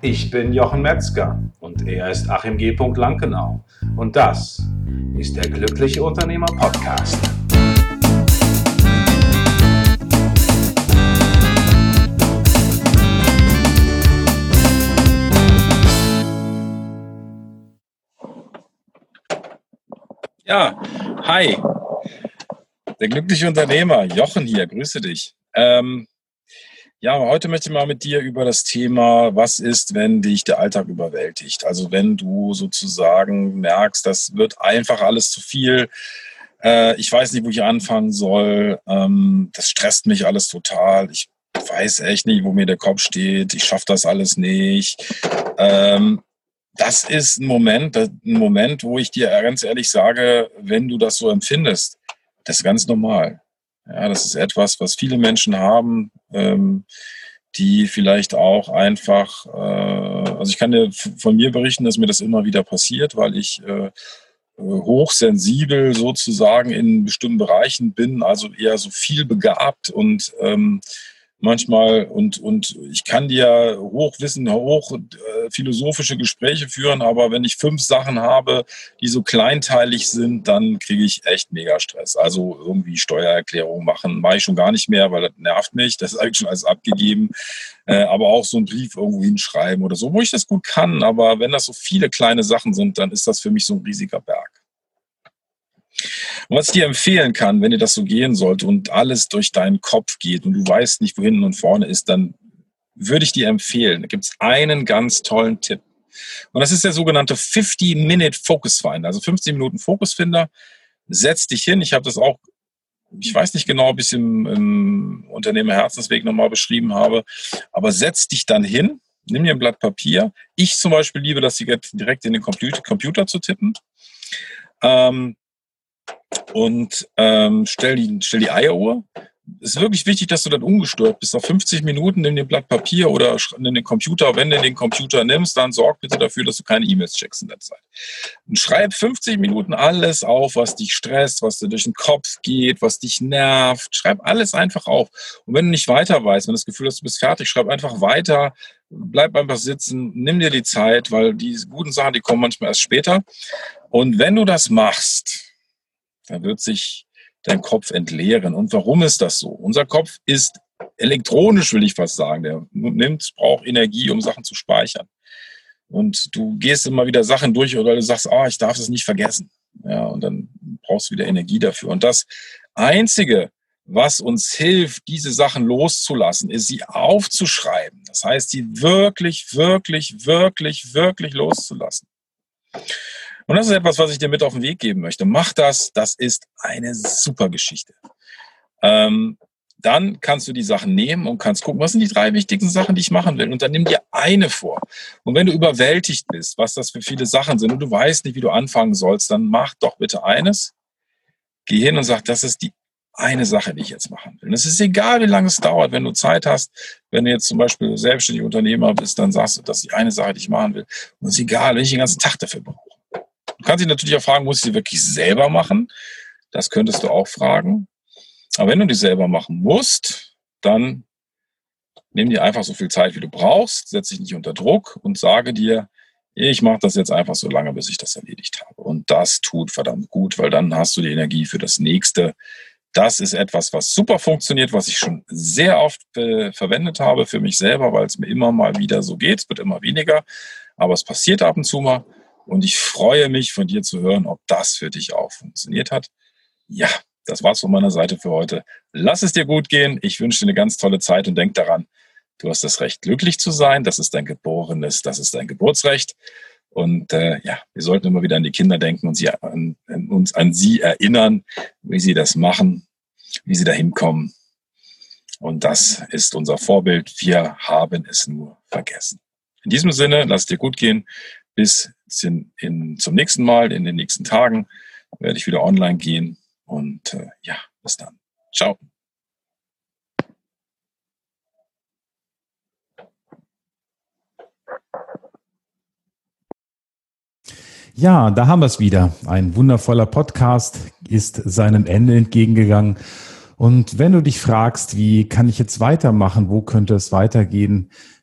Ich bin Jochen Metzger und er ist Achim G. Lankenau. Und das ist der Glückliche Unternehmer Podcast. Ja, hi. Der glückliche Unternehmer, Jochen hier, grüße dich. Ähm, ja, heute möchte ich mal mit dir über das Thema, was ist, wenn dich der Alltag überwältigt? Also wenn du sozusagen merkst, das wird einfach alles zu viel. Äh, ich weiß nicht, wo ich anfangen soll. Ähm, das stresst mich alles total. Ich weiß echt nicht, wo mir der Kopf steht. Ich schaffe das alles nicht. Ähm, das ist ein Moment, ein Moment, wo ich dir ganz ehrlich sage, wenn du das so empfindest, das ist ganz normal. Ja, das ist etwas, was viele Menschen haben, ähm, die vielleicht auch einfach, äh, also ich kann dir von mir berichten, dass mir das immer wieder passiert, weil ich äh, hochsensibel sozusagen in bestimmten Bereichen bin, also eher so viel begabt und ähm, manchmal und, und ich kann dir hochwissen, hoch äh, philosophische Gespräche führen, aber wenn ich fünf Sachen habe, die so kleinteilig sind, dann kriege ich echt mega Stress. Also irgendwie Steuererklärung machen, mache ich schon gar nicht mehr, weil das nervt mich. Das ist eigentlich schon alles abgegeben. Äh, aber auch so einen Brief irgendwo hinschreiben oder so, wo ich das gut kann. Aber wenn das so viele kleine Sachen sind, dann ist das für mich so ein riesiger Berg. Und was ich dir empfehlen kann, wenn dir das so gehen sollte und alles durch deinen Kopf geht und du weißt nicht, wo hinten und vorne ist, dann würde ich dir empfehlen, da gibt es einen ganz tollen Tipp. Und das ist der sogenannte 50-Minute Focus Finder, also 15 Minuten Fokusfinder. Setz dich hin. Ich habe das auch, ich weiß nicht genau, ob ich es im, im Unternehmer Herzensweg nochmal beschrieben habe, aber setz dich dann hin, nimm dir ein Blatt Papier. Ich zum Beispiel liebe das direkt in den Computer, zu tippen. Ähm, und ähm, stell, die, stell die Eieruhr. Ist wirklich wichtig, dass du dann ungestört bist. Nach 50 Minuten nimm den Blatt Papier oder nimm den Computer. Wenn du den Computer nimmst, dann sorg bitte dafür, dass du keine E-Mails checkst in der Zeit. Und schreib 50 Minuten alles auf, was dich stresst, was dir durch den Kopf geht, was dich nervt. Schreib alles einfach auf. Und wenn du nicht weiter weißt, wenn du das Gefühl hast, du bist fertig, schreib einfach weiter. Bleib einfach sitzen, nimm dir die Zeit, weil die guten Sachen, die kommen manchmal erst später. Und wenn du das machst, da wird sich dein Kopf entleeren. Und warum ist das so? Unser Kopf ist elektronisch, will ich fast sagen. Der nimmt, braucht Energie, um Sachen zu speichern. Und du gehst immer wieder Sachen durch oder du sagst, ah, ich darf das nicht vergessen. Ja, und dann brauchst du wieder Energie dafür. Und das Einzige, was uns hilft, diese Sachen loszulassen, ist sie aufzuschreiben. Das heißt, sie wirklich, wirklich, wirklich, wirklich loszulassen. Und das ist etwas, was ich dir mit auf den Weg geben möchte. Mach das, das ist eine super Geschichte. Ähm, dann kannst du die Sachen nehmen und kannst gucken, was sind die drei wichtigsten Sachen, die ich machen will. Und dann nimm dir eine vor. Und wenn du überwältigt bist, was das für viele Sachen sind und du weißt nicht, wie du anfangen sollst, dann mach doch bitte eines. Geh hin und sag, das ist die eine Sache, die ich jetzt machen will. Und es ist egal, wie lange es dauert, wenn du Zeit hast. Wenn du jetzt zum Beispiel selbstständiger Unternehmer bist, dann sagst du, das ist die eine Sache, die ich machen will. Und es ist egal, wenn ich den ganzen Tag dafür brauche. Du kannst dich natürlich auch fragen, muss ich sie wirklich selber machen? Das könntest du auch fragen. Aber wenn du die selber machen musst, dann nimm dir einfach so viel Zeit, wie du brauchst, setz dich nicht unter Druck und sage dir, ich mache das jetzt einfach so lange, bis ich das erledigt habe. Und das tut verdammt gut, weil dann hast du die Energie für das nächste. Das ist etwas, was super funktioniert, was ich schon sehr oft äh, verwendet habe für mich selber, weil es mir immer mal wieder so geht. Es wird immer weniger, aber es passiert ab und zu mal. Und ich freue mich, von dir zu hören, ob das für dich auch funktioniert hat. Ja, das war's von meiner Seite für heute. Lass es dir gut gehen. Ich wünsche dir eine ganz tolle Zeit und denk daran, du hast das Recht, glücklich zu sein. Das ist dein geborenes, das ist dein Geburtsrecht. Und äh, ja, wir sollten immer wieder an die Kinder denken und sie an, an uns an sie erinnern, wie sie das machen, wie sie dahin kommen. Und das ist unser Vorbild. Wir haben es nur vergessen. In diesem Sinne, lass es dir gut gehen. Bis in, in, zum nächsten Mal, in den nächsten Tagen werde ich wieder online gehen. Und äh, ja, bis dann. Ciao. Ja, da haben wir es wieder. Ein wundervoller Podcast ist seinem Ende entgegengegangen. Und wenn du dich fragst, wie kann ich jetzt weitermachen, wo könnte es weitergehen,